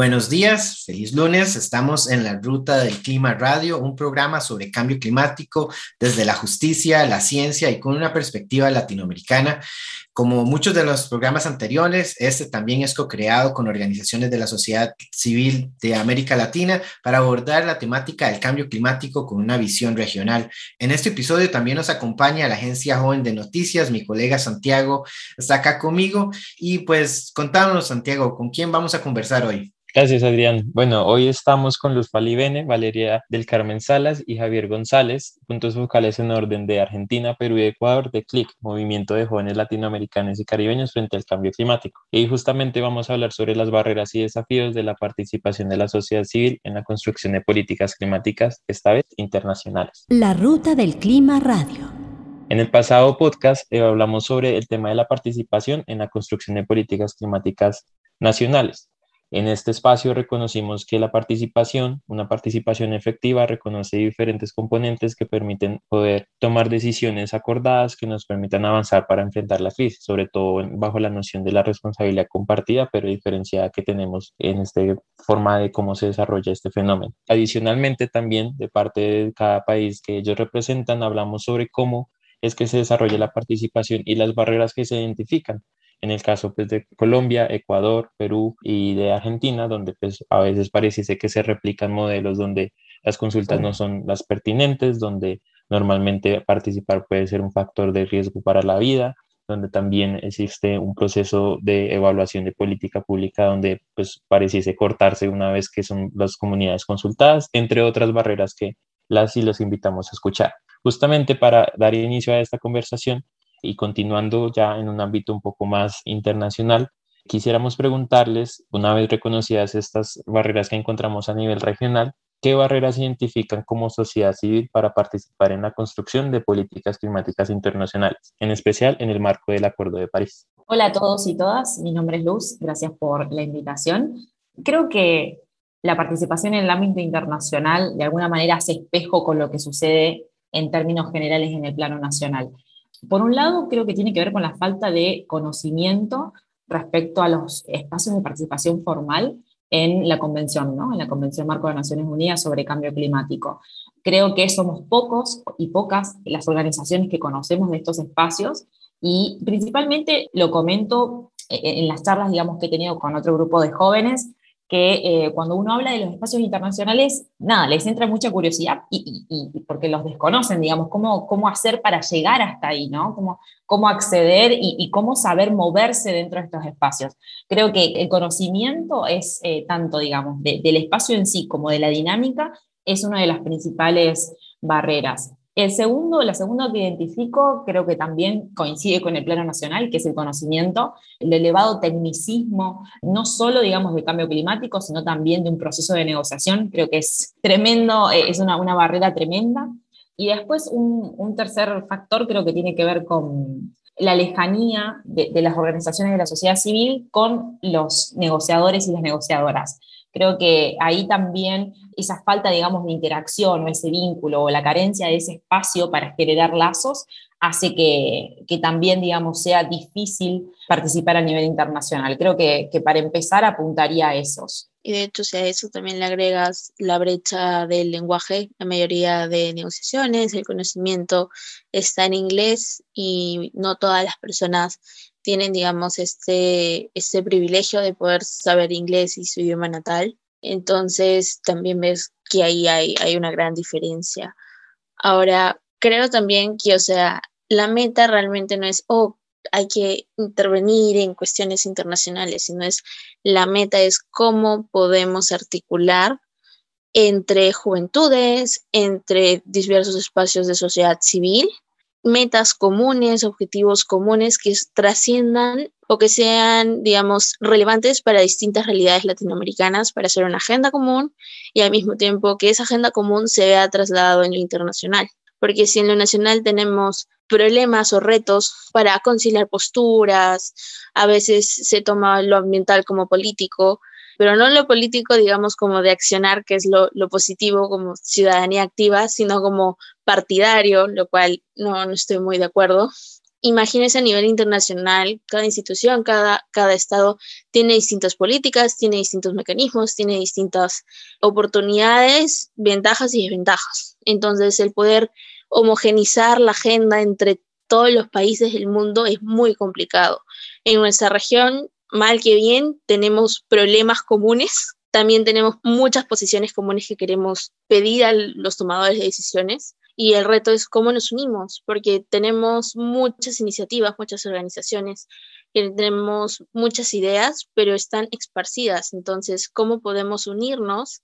Buenos días, feliz lunes. Estamos en la Ruta del Clima Radio, un programa sobre cambio climático desde la justicia, la ciencia y con una perspectiva latinoamericana. Como muchos de los programas anteriores, este también es co-creado con organizaciones de la sociedad civil de América Latina para abordar la temática del cambio climático con una visión regional. En este episodio también nos acompaña la Agencia Joven de Noticias, mi colega Santiago está acá conmigo y pues contámonos Santiago, ¿con quién vamos a conversar hoy? Gracias, Adrián. Bueno, hoy estamos con Luz Falibene, Valeria del Carmen Salas y Javier González, puntos focales en orden de Argentina, Perú y Ecuador de CLIC, Movimiento de Jóvenes Latinoamericanos y Caribeños frente al Cambio Climático. Y justamente vamos a hablar sobre las barreras y desafíos de la participación de la sociedad civil en la construcción de políticas climáticas, esta vez internacionales. La Ruta del Clima Radio. En el pasado podcast eh, hablamos sobre el tema de la participación en la construcción de políticas climáticas nacionales. En este espacio reconocimos que la participación, una participación efectiva, reconoce diferentes componentes que permiten poder tomar decisiones acordadas que nos permitan avanzar para enfrentar la crisis, sobre todo bajo la noción de la responsabilidad compartida, pero diferenciada que tenemos en esta forma de cómo se desarrolla este fenómeno. Adicionalmente, también de parte de cada país que ellos representan, hablamos sobre cómo es que se desarrolla la participación y las barreras que se identifican en el caso pues, de Colombia, Ecuador, Perú y de Argentina, donde pues, a veces parece que se replican modelos donde las consultas no son las pertinentes, donde normalmente participar puede ser un factor de riesgo para la vida, donde también existe un proceso de evaluación de política pública donde pues pareciese cortarse una vez que son las comunidades consultadas, entre otras barreras que las y los invitamos a escuchar. Justamente para dar inicio a esta conversación, y continuando ya en un ámbito un poco más internacional, quisiéramos preguntarles, una vez reconocidas estas barreras que encontramos a nivel regional, ¿qué barreras identifican como sociedad civil para participar en la construcción de políticas climáticas internacionales, en especial en el marco del Acuerdo de París? Hola a todos y todas, mi nombre es Luz, gracias por la invitación. Creo que la participación en el ámbito internacional de alguna manera hace espejo con lo que sucede en términos generales en el plano nacional. Por un lado, creo que tiene que ver con la falta de conocimiento respecto a los espacios de participación formal en la convención, ¿no? en la Convención Marco de Naciones Unidas sobre Cambio Climático. Creo que somos pocos y pocas las organizaciones que conocemos de estos espacios y principalmente lo comento en las charlas, digamos, que he tenido con otro grupo de jóvenes, que eh, cuando uno habla de los espacios internacionales, nada, les entra mucha curiosidad y, porque los desconocen, digamos, cómo, cómo hacer para llegar hasta ahí, ¿no? Cómo, cómo acceder y, cómo saber moverse dentro de estos espacios. Creo que el conocimiento es eh, tanto, digamos, del espacio en sí como de la dinámica, es una de las principales barreras. El segundo, la segunda que identifico, creo que también coincide con el plano nacional, que es el conocimiento, el elevado tecnicismo, no solo, digamos, del cambio climático, sino también de un proceso de negociación. Creo que es tremendo, eh, es una, una barrera tremenda. Y después un, un, tercer factor creo que tiene que ver con la lejanía de, de las organizaciones de la sociedad civil con los negociadores y las negociadoras. Creo que ahí también esa falta, digamos, de interacción o ese vínculo o la carencia de ese espacio para generar lazos hace que, que también, digamos, sea difícil participar a nivel internacional. Creo que, que para empezar apuntaría a esos. Y de hecho, si a eso también le agregas la brecha del lenguaje, la mayoría de negociaciones, el conocimiento está en inglés y no todas las personas tienen, digamos, este, este privilegio de poder saber inglés y su idioma natal. Entonces, también ves que ahí hay, hay una gran diferencia. Ahora, creo también que, o sea, la meta realmente no es, oh, hay que intervenir en cuestiones internacionales, sino es, la meta es cómo podemos articular entre juventudes, entre diversos espacios de sociedad civil metas comunes, objetivos comunes que trasciendan o que sean, digamos, relevantes para distintas realidades latinoamericanas, para hacer una agenda común y al mismo tiempo que esa agenda común se vea trasladado en lo internacional. porque si en lo nacional tenemos problemas o retos para conciliar posturas, a veces se toma lo ambiental como político, pero no lo político, digamos, como de accionar, que es lo, positivo como ciudadanía activa, sino como partidario, lo cual no, no estoy muy de acuerdo. Imagínense a nivel internacional, cada institución, cada, cada estado tiene distintas políticas, tiene distintos mecanismos, tiene distintas oportunidades, ventajas y desventajas. Entonces, el poder homogenizar la agenda entre todos los países del mundo es muy complicado. En nuestra región mal que bien, tenemos problemas comunes, también tenemos muchas posiciones comunes que queremos pedir a los tomadores de decisiones. Y el reto es cómo nos unimos, porque tenemos muchas iniciativas, muchas organizaciones, tenemos muchas ideas, pero están esparcidas. Entonces, ¿cómo podemos unirnos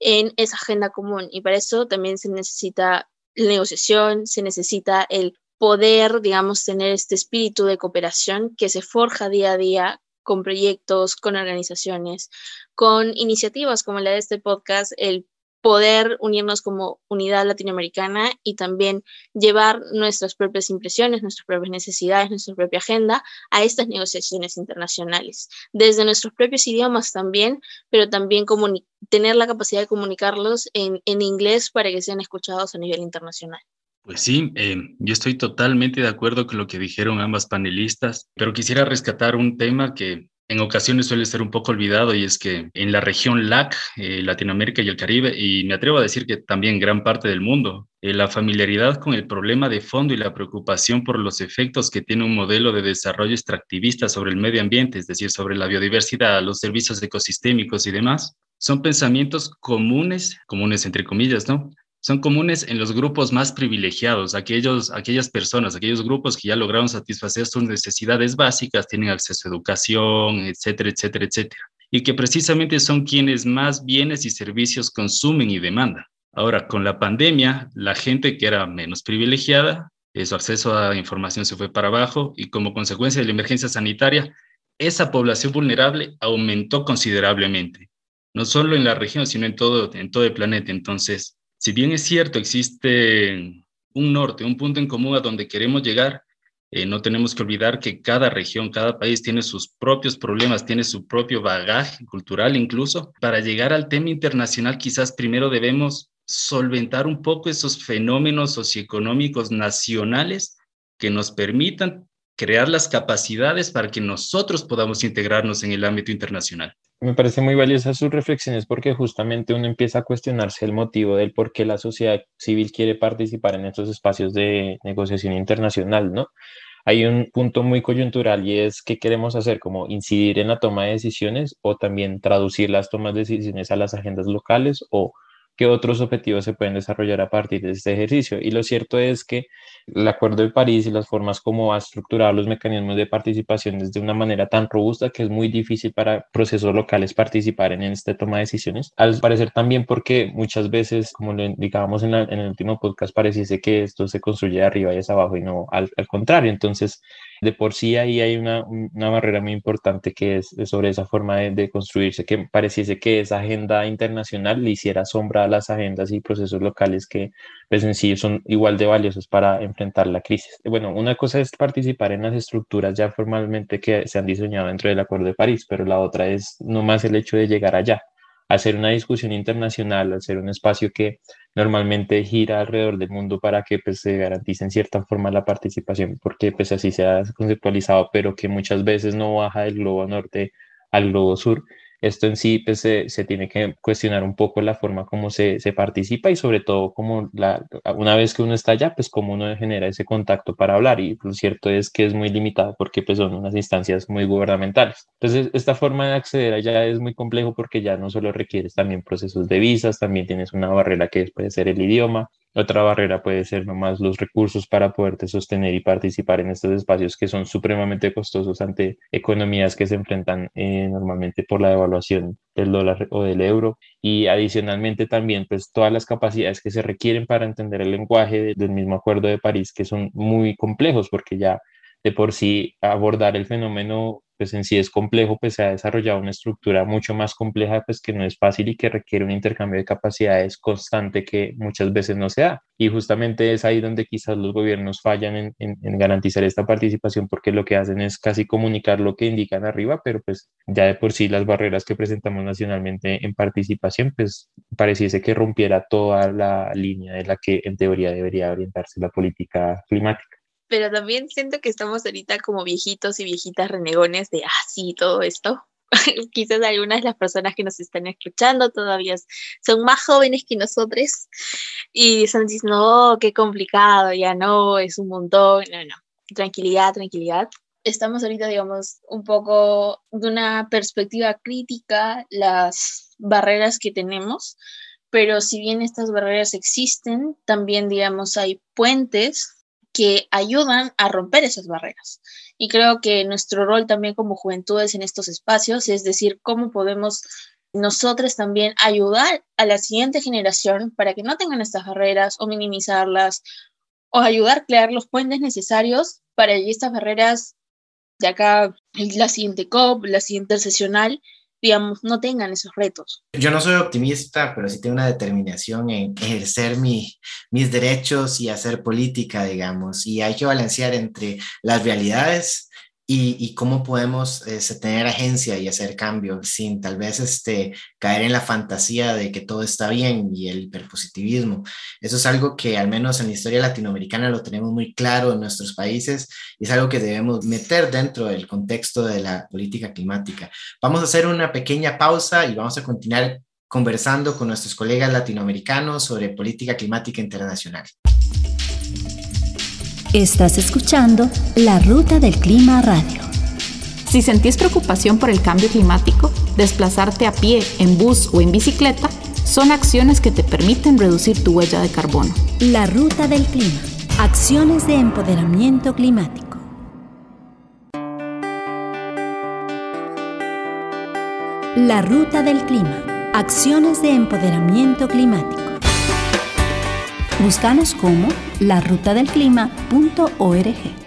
en esa agenda común? Y para eso también se necesita negociación, se necesita el poder, digamos, tener este espíritu de cooperación que se forja día a día con proyectos, con organizaciones, con iniciativas como la de este podcast, el poder unirnos como unidad latinoamericana y también llevar nuestras propias impresiones, nuestras propias necesidades, nuestra propia agenda a estas negociaciones internacionales, desde nuestros propios idiomas también, pero también tener la capacidad de comunicarlos en, inglés para que sean escuchados a nivel internacional. Pues sí, eh, yo estoy totalmente de acuerdo con lo que dijeron ambas panelistas, pero quisiera rescatar un tema que en ocasiones suele ser un poco olvidado y es que en la región LAC, eh, Latinoamérica y el Caribe, y me atrevo a decir que también gran parte del mundo, eh, la familiaridad con el problema de fondo y la preocupación por los efectos que tiene un modelo de desarrollo extractivista sobre el medio ambiente, es decir, sobre la biodiversidad, los servicios ecosistémicos y demás, son pensamientos comunes, comunes entre comillas, ¿no? Son comunes en los grupos más privilegiados, aquellos, aquellas personas, aquellos grupos que ya lograron satisfacer sus necesidades básicas, tienen acceso a educación, etcétera, etcétera, etcétera, y que precisamente son quienes más bienes y servicios consumen y demandan. Ahora, con la pandemia, la gente que era menos privilegiada, su acceso a información se fue para abajo y como consecuencia de la emergencia sanitaria, esa población vulnerable aumentó considerablemente, no solo en la región, sino en todo, en todo el planeta. Entonces, si bien es cierto, existe un norte, un punto en común a donde queremos llegar, eh, no tenemos que olvidar que cada región, cada país tiene sus propios problemas, tiene su propio bagaje cultural incluso. Para llegar al tema internacional, quizás primero debemos solventar un poco esos fenómenos socioeconómicos nacionales que nos permitan crear las capacidades para que nosotros podamos integrarnos en el ámbito internacional. Me parece muy valiosa sus reflexiones porque justamente uno empieza a cuestionarse el motivo del por qué la sociedad civil quiere participar en estos espacios de negociación internacional, ¿no? Hay un punto muy coyuntural y es qué queremos hacer, como incidir en la toma de decisiones o también traducir las tomas de decisiones a las agendas locales o qué otros objetivos se pueden desarrollar a partir de este ejercicio. Y lo cierto es que el Acuerdo de París y las formas como ha estructurado los mecanismos de participación es de una manera tan robusta que es muy difícil para procesos locales participar en esta toma de decisiones. Al parecer también porque muchas veces, como lo indicábamos en, el último podcast, pareciese que esto se construye de arriba y hacia abajo y no al contrario. Entonces, de por sí ahí hay una, una barrera muy importante que es, sobre esa forma de, construirse, que pareciese que esa agenda internacional le hiciera sombra a las agendas y procesos locales que pues en sí son igual de valiosos para enfrentar la crisis. Bueno, una cosa es participar en las estructuras ya formalmente que se han diseñado dentro del Acuerdo de París, pero la otra es no más el hecho de llegar allá hacer una discusión internacional, hacer un espacio que normalmente gira alrededor del mundo para que pues, se garantice en cierta forma la participación, porque pues así se ha conceptualizado, pero que muchas veces no baja del globo norte al globo sur esto en sí pues, se, se, tiene que cuestionar un poco la forma como se, se participa y sobre todo como la, una vez que uno está allá, pues cómo uno genera ese contacto para hablar y lo cierto es que es muy limitado porque pues son unas instancias muy gubernamentales. Entonces esta forma de acceder allá es muy complejo porque ya no solo requieres también procesos de visas, también tienes una barrera que puede ser el idioma, otra barrera puede ser nomás los recursos para poderte sostener y participar en estos espacios que son supremamente costosos ante economías que se enfrentan eh, normalmente por la devaluación del dólar o del euro. Y adicionalmente también pues todas las capacidades que se requieren para entender el lenguaje del mismo Acuerdo de París que son muy complejos porque ya de por sí abordar el fenómeno pues en sí es complejo, pues se ha desarrollado una estructura mucho más compleja, pues que no es fácil y que requiere un intercambio de capacidades constante que muchas veces no se da. Y justamente es ahí donde quizás los gobiernos fallan en, garantizar esta participación porque lo que hacen es casi comunicar lo que indican arriba, pero pues ya de por sí las barreras que presentamos nacionalmente en participación, pues pareciese que rompiera toda la línea de la que en teoría debería orientarse la política climática pero también siento que estamos ahorita como viejitos y viejitas renegones de, ah, todo esto. Quizás algunas de las personas que nos están escuchando todavía son más jóvenes que nosotros y están diciendo, no, qué complicado, ya no, es un montón. No, no, tranquilidad, tranquilidad. Estamos ahorita, digamos, un poco de una perspectiva crítica, las barreras que tenemos, pero si bien estas barreras existen, también, digamos, hay puentes que ayudan a romper esas barreras. Y creo que nuestro rol también como juventudes en estos espacios es decir, cómo podemos nosotros también ayudar a la siguiente generación para que no tengan estas barreras o minimizarlas o ayudar a crear los puentes necesarios para que estas barreras de acá, la siguiente COP, la siguiente sesional, digamos, no tengan esos retos. Yo no soy optimista, pero sí tengo una determinación en ejercer mi, mis derechos y hacer política, digamos, y hay que balancear entre las realidades y, cómo podemos este, tener agencia y hacer cambio sin tal vez este, caer en la fantasía de que todo está bien y el hiperpositivismo. Eso es algo que al menos en la historia latinoamericana lo tenemos muy claro en nuestros países y es algo que debemos meter dentro del contexto de la política climática. Vamos a hacer una pequeña pausa y vamos a continuar conversando con nuestros colegas latinoamericanos sobre política climática internacional. Estás escuchando La Ruta del Clima Radio. Si sentís preocupación por el cambio climático, desplazarte a pie, en bus o en bicicleta son acciones que te permiten reducir tu huella de carbono. La Ruta del Clima. Acciones de empoderamiento climático. La Ruta del Clima. Acciones de empoderamiento climático. Búscanos como larutadelclima.org.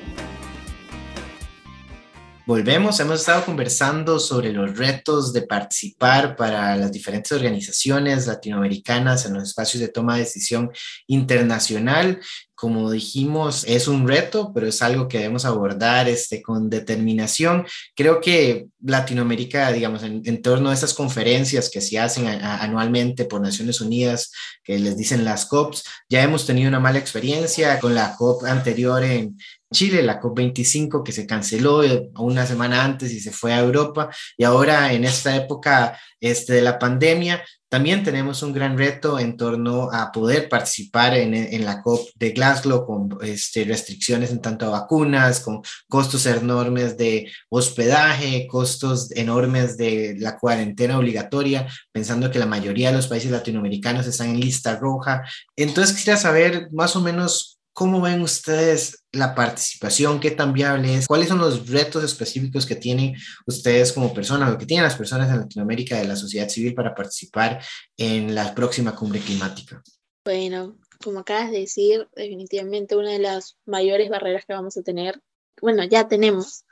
Volvemos, hemos estado conversando sobre los retos de participar para las diferentes organizaciones latinoamericanas en los espacios de toma de decisión internacional como dijimos, es un reto, pero es algo que debemos abordar este, con determinación. Creo que Latinoamérica, digamos, en, torno a estas conferencias que se hacen anualmente por Naciones Unidas, que les dicen las COPs, ya hemos tenido una mala experiencia con la COP anterior en, Chile, la COP25 que se canceló eh, una semana antes y se fue a Europa y ahora en esta época este, de la pandemia también tenemos un gran reto en torno a poder participar en, la COP de Glasgow con este, restricciones en tanto a vacunas, con costos enormes de hospedaje, costos enormes de la cuarentena obligatoria, pensando que la mayoría de los países latinoamericanos están en lista roja. Entonces quisiera saber más o menos ¿Cómo ven ustedes la participación? ¿Qué tan viable es? ¿Cuáles son los retos específicos que tienen ustedes como personas o que tienen las personas en Latinoamérica de la sociedad civil para participar en la próxima cumbre climática? Bueno, como acabas de decir, definitivamente una de las mayores barreras que vamos a tener, bueno, ya tenemos,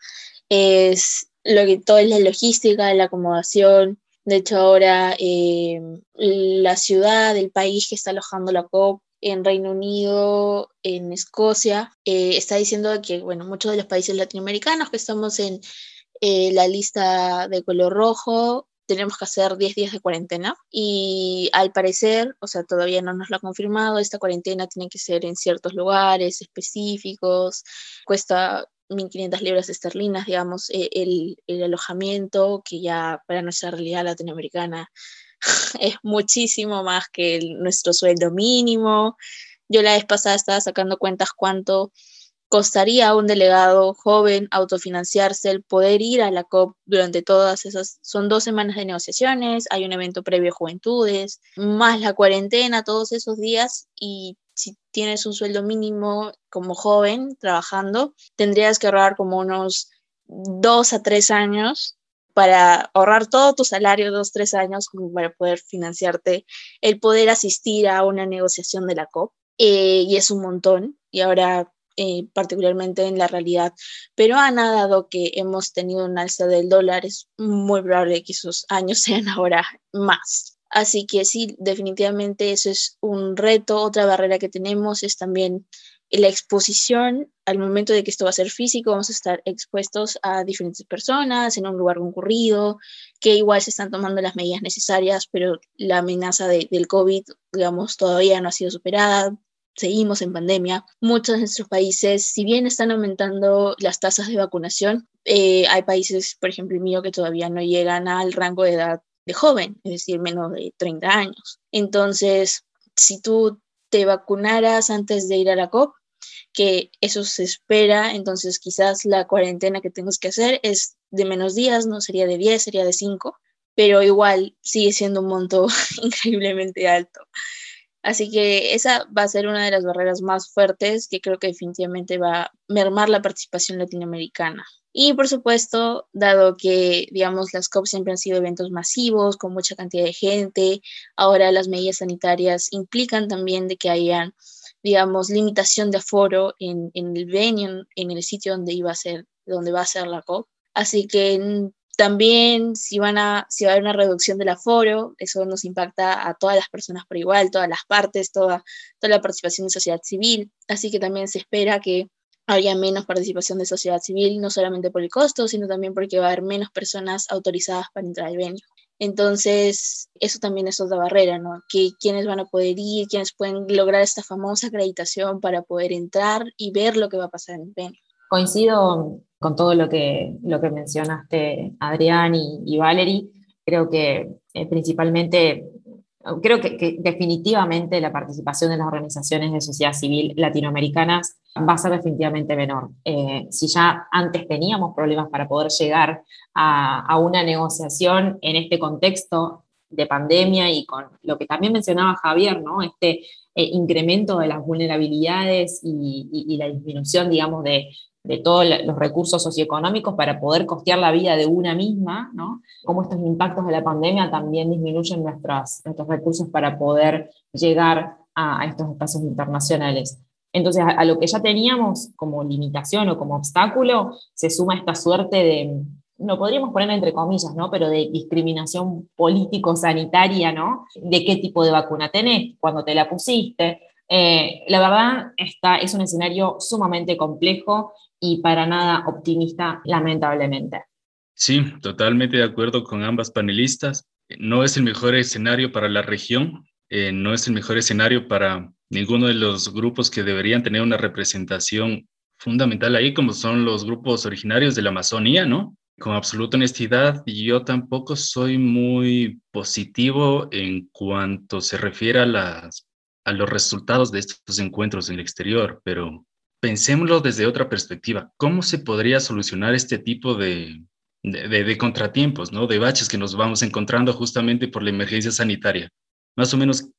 es lo que todo es la logística, la acomodación. De hecho, ahora eh, la ciudad, el país que está alojando la COP en Reino Unido, en Escocia, eh, está diciendo que, bueno, muchos de los países latinoamericanos que estamos en eh, la lista de color rojo, tenemos que hacer 10 días de cuarentena y al parecer, o sea, todavía no nos lo ha confirmado, esta cuarentena tiene que ser en ciertos lugares específicos, cuesta 1.500 libras esterlinas, digamos, e, el, el alojamiento, que ya para nuestra realidad latinoamericana es muchísimo más que nuestro sueldo mínimo. Yo la vez pasada estaba sacando cuentas cuánto costaría a un delegado joven autofinanciarse el poder ir a la COP durante todas esas, son dos semanas de negociaciones, hay un evento previo a juventudes, más la cuarentena, todos esos días y si tienes un sueldo mínimo como joven trabajando, tendrías que ahorrar como unos dos a tres años para ahorrar todo tu salario, dos, tres años, como para poder financiarte el poder asistir a una negociación de la COP. Eh, y es un montón. Y ahora eh, particularmente en la realidad peruana, dado que hemos tenido un alza del dólar, es muy probable que esos años sean ahora más. Así que sí, definitivamente eso es un reto. Otra barrera que tenemos es también la exposición al momento de que esto va a ser físico, vamos a estar expuestos a diferentes personas en un lugar concurrido, que igual se están tomando las medidas necesarias, pero la amenaza del COVID, digamos, todavía no ha sido superada. Seguimos en pandemia. Muchos de nuestros países, si bien están aumentando las tasas de vacunación, eh, hay países, por ejemplo el mío, que todavía no llegan al rango de edad de joven, es decir, menos de 30 años. Entonces, si tú te vacunaras antes de ir a la COP, que eso se espera, entonces quizás la cuarentena que tengas que hacer es de menos días, no sería de 10, sería de 5, pero igual sigue siendo un monto increíblemente alto. Así que esa va a ser una de las barreras más fuertes que creo que definitivamente va a mermar la participación latinoamericana. Y por supuesto, dado que, digamos, las COP siempre han sido eventos masivos, con mucha cantidad de gente, ahora las medidas sanitarias implican también de que hayan digamos, limitación de aforo en, el venue, en, el sitio donde, iba a ser, donde va a ser la COP. Así que también si, van a, si va a haber una reducción del aforo, eso nos impacta a todas las personas por igual, todas las partes, toda, toda la participación de sociedad civil. Así que también se espera que haya menos participación de sociedad civil, no solamente por el costo, sino también porque va a haber menos personas autorizadas para entrar al venue. Entonces, eso también es otra barrera, ¿no? Que quiénes van a poder ir, quiénes pueden lograr esta famosa acreditación para poder entrar y ver lo que va a pasar en el. Coincido con todo lo que, lo que mencionaste, Adrián y, y Valerie. Creo que eh, principalmente creo que, definitivamente la participación de las organizaciones de sociedad civil latinoamericanas va a ser definitivamente menor. Eh, si ya antes teníamos problemas para poder llegar a, una negociación en este contexto de pandemia y con lo que también mencionaba Javier, ¿no? Este eh, incremento de las vulnerabilidades y, la disminución, digamos, de, de todos los recursos socioeconómicos para poder costear la vida de una misma, ¿no? Cómo estos impactos de la pandemia también disminuyen nuestros, nuestros recursos para poder llegar a, estos espacios internacionales. Entonces, a, lo que ya teníamos como limitación o como obstáculo, se suma esta suerte de, no podríamos poner entre comillas, ¿no? Pero de discriminación político-sanitaria, ¿no? De qué tipo de vacuna tenés, cuando te la pusiste. Eh, la verdad, está, es un escenario sumamente complejo y para nada optimista, lamentablemente. Sí, totalmente de acuerdo con ambas panelistas. No es el mejor escenario para la región, eh, no es el mejor escenario para ninguno de los grupos que deberían tener una representación fundamental ahí, como son los grupos originarios de la Amazonía, ¿no? Con absoluta honestidad, yo tampoco soy muy positivo en cuanto se refiere a, las, a los resultados de estos encuentros en el exterior, pero pensémoslo desde otra perspectiva. ¿Cómo se podría solucionar este tipo de, de, contratiempos, ¿no? de baches que nos vamos encontrando justamente por la emergencia sanitaria? Más o menos,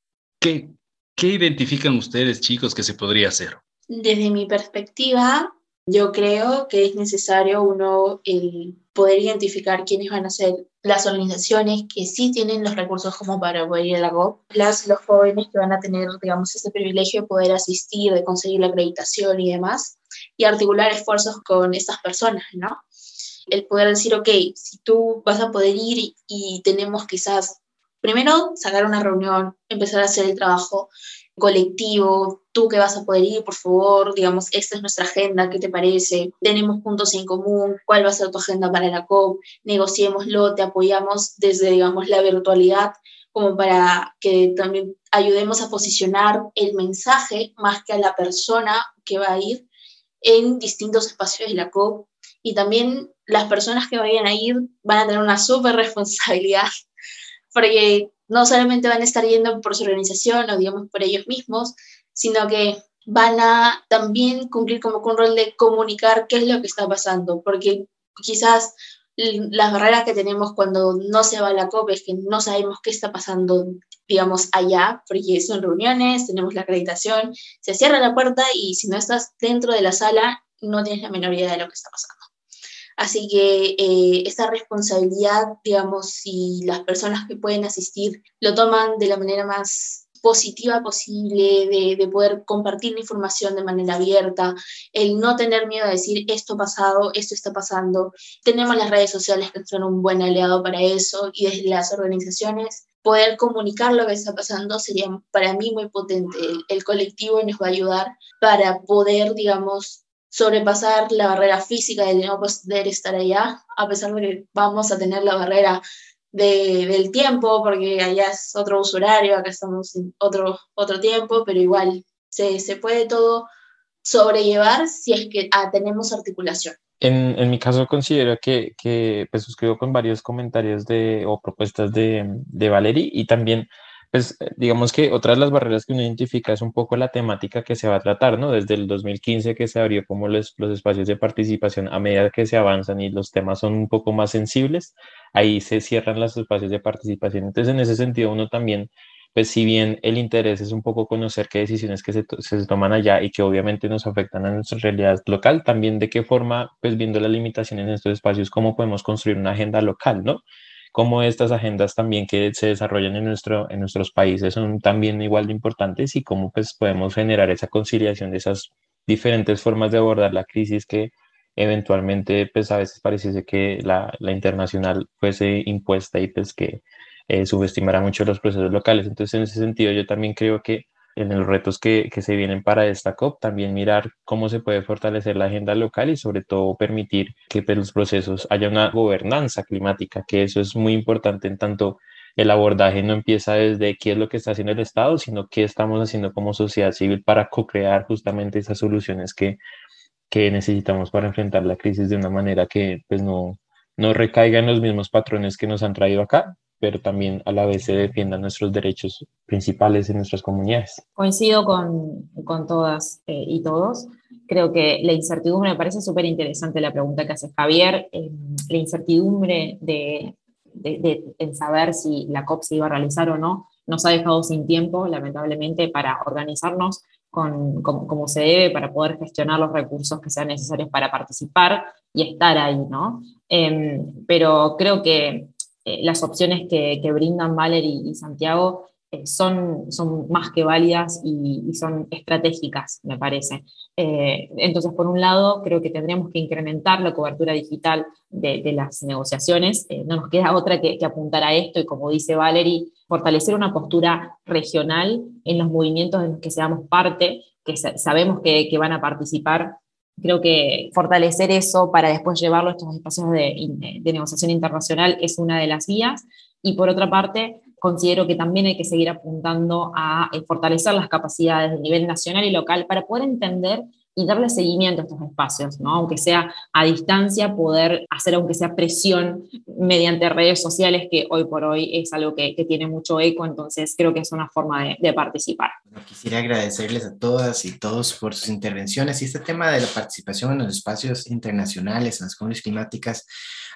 ¿qué, qué identifican ustedes, chicos, que se podría hacer? Desde mi perspectiva, yo creo que es necesario uno el poder identificar quiénes van a ser las organizaciones que sí tienen los recursos como para poder ir a la GOP, las, los jóvenes que van a tener, digamos, este privilegio de poder asistir, de conseguir la acreditación y demás, y articular esfuerzos con estas personas, ¿no? El poder decir, ok, si tú vas a poder ir y tenemos quizás, primero, sacar una reunión, empezar a hacer el trabajo colectivo, tú que vas a poder ir, por favor, digamos, esta es nuestra agenda, ¿qué te parece? Tenemos puntos en común, ¿cuál va a ser tu agenda para la COP? Negociémoslo, te apoyamos desde, digamos, la virtualidad como para que también ayudemos a posicionar el mensaje más que a la persona que va a ir en distintos espacios de la COP. Y también las personas que vayan a ir van a tener una súper responsabilidad, porque no solamente van a estar yendo por su organización o digamos por ellos mismos, sino que van a también cumplir como con un rol de comunicar qué es lo que está pasando, porque quizás las barreras que tenemos cuando no se va a la COP es que no sabemos qué está pasando, digamos, allá, porque son reuniones, tenemos la acreditación, se cierra la puerta y si no estás dentro de la sala, no tienes la menor idea de lo que está pasando. Así que eh, esa responsabilidad, digamos, si las personas que pueden asistir lo toman de la manera más positiva posible, de, de, poder compartir la información de manera abierta, el no tener miedo a decir esto pasado, esto está pasando. Tenemos las redes sociales que son un buen aliado para eso y desde las organizaciones poder comunicar lo que está pasando sería para mí muy potente. El, el colectivo nos va a ayudar para poder, digamos, sobrepasar la barrera física de no poder estar allá, a pesar de que vamos a tener la barrera de, del tiempo, porque allá es otro uso horario, acá estamos en otro, otro tiempo, pero igual se, se puede todo sobrellevar si es que ah, tenemos articulación. En, en, mi caso considero que, que pues, suscribo con varios comentarios de, o propuestas de, de Valerie y también pues digamos que otra de las barreras que uno identifica es un poco la temática que se va a tratar, ¿no? Desde el 2015 que se abrió como los, los espacios de participación, a medida que se avanzan y los temas son un poco más sensibles, ahí se cierran los espacios de participación. Entonces, en ese sentido, uno también, pues si bien el interés es un poco conocer qué decisiones que se, se toman allá y que obviamente nos afectan a nuestra realidad local, también de qué forma, pues viendo las limitaciones en estos espacios, cómo podemos construir una agenda local, ¿no? Cómo estas agendas también que se desarrollan en, nuestro, en nuestros países son también igual de importantes y cómo pues podemos generar esa conciliación de esas diferentes formas de abordar la crisis que eventualmente pues a veces pareciese que la, la internacional fuese impuesta y pues que eh, subestimará mucho los procesos locales. Entonces en ese sentido yo también creo que en los retos que, que, se vienen para esta COP, también mirar cómo se puede fortalecer la agenda local y sobre todo permitir que pues, los procesos haya una gobernanza climática, que eso es muy importante en tanto el abordaje no empieza desde qué es lo que está haciendo el Estado, sino qué estamos haciendo como sociedad civil para co-crear justamente esas soluciones que, que necesitamos para enfrentar la crisis de una manera que pues no, no recaiga en los mismos patrones que nos han traído acá, pero también a la vez se defiendan nuestros derechos principales en nuestras comunidades. Coincido con, con todas eh, y todos. Creo que la incertidumbre, me parece súper interesante la pregunta que hace Javier, eh, la incertidumbre de, de, de, saber si la COP se iba a realizar o no, nos ha dejado sin tiempo, lamentablemente, para organizarnos con, como, se debe para poder gestionar los recursos que sean necesarios para participar y estar ahí, ¿no? Eh, pero creo que eh, las opciones que, que, brindan Valer y, Santiago eh, son, son más que válidas y, son estratégicas, me parece. Eh, entonces, por un lado, creo que tendríamos que incrementar la cobertura digital de, de las negociaciones. No nos queda otra que, que, apuntar a esto y, como dice Valerie, fortalecer una postura regional en los movimientos en los que seamos parte, que sabemos que, que van a participar Creo que fortalecer eso para después llevarlo a estos espacios de, negociación internacional es una de las vías. Y por otra parte, considero que también hay que seguir apuntando a eh, fortalecer las capacidades de nivel nacional y local para poder entender y darle seguimiento a estos espacios, ¿no? aunque sea a distancia, poder hacer aunque sea presión mediante redes sociales, que hoy por hoy es algo que, que tiene mucho eco, entonces creo que es una forma de, de participar. Bueno, quisiera agradecerles a todas y todos por sus intervenciones y este tema de la participación en los espacios internacionales, en las comunidades climáticas,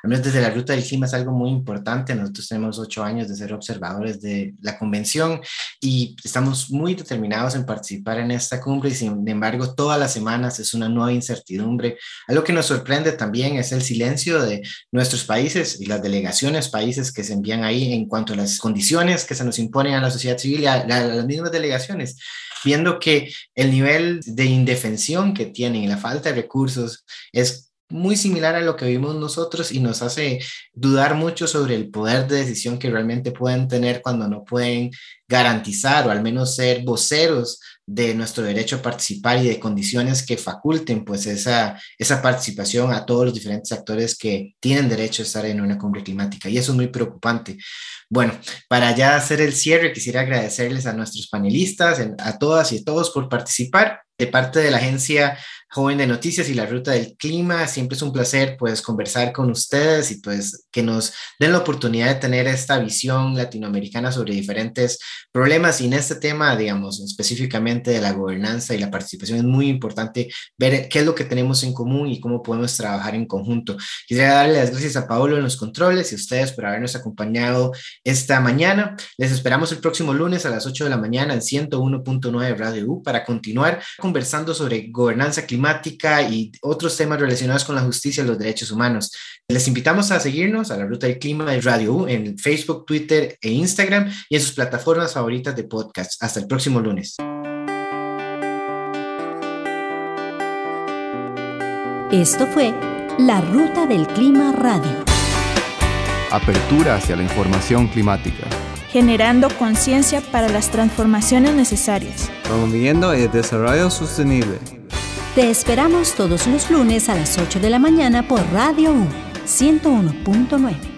al menos desde la ruta del clima es algo muy importante. Nosotros tenemos ocho años de ser observadores de la convención y estamos muy determinados en participar en esta cumbre y sin embargo todas las semanas es una nueva incertidumbre. Algo que nos sorprende también es el silencio de nuestros países y las delegaciones, países que se envían ahí en cuanto a las condiciones que se nos imponen a la sociedad civil y a, las mismas delegaciones viendo que el nivel de indefensión que tienen y la falta de recursos es muy similar a lo que vimos nosotros y nos hace dudar mucho sobre el poder de decisión que realmente pueden tener cuando no pueden garantizar o al menos ser voceros de nuestro derecho a participar y de condiciones que faculten pues esa, esa participación a todos los diferentes actores que tienen derecho a estar en una cumbre climática y eso es muy preocupante. Bueno, para ya hacer el cierre quisiera agradecerles a nuestros panelistas, a todas y todos por participar de parte de la agencia Joven de Noticias y la Ruta del Clima. Siempre es un placer pues conversar con ustedes y pues que nos den la oportunidad de tener esta visión latinoamericana sobre diferentes problemas y en este tema, digamos, específicamente de la gobernanza y la participación es muy importante ver qué es lo que tenemos en común y cómo podemos trabajar en conjunto. Quisiera darle las gracias a Paolo en los controles y a ustedes por habernos acompañado esta mañana. Les esperamos el próximo lunes a las 8 de la mañana en 101.9 Radio U para continuar conversando sobre gobernanza climática y otros temas relacionados con la justicia y los derechos humanos. Les invitamos a seguirnos a la Ruta del Clima de Radio U en Facebook, Twitter e Instagram y en sus plataformas plataformas favoritas de podcast. Hasta el próximo lunes. Esto fue La Ruta del Clima Radio. Apertura hacia la información climática. Generando conciencia para las transformaciones necesarias. Promoviendo el desarrollo sostenible. Te esperamos todos los lunes a las 8 de la mañana por Radio U 101.9.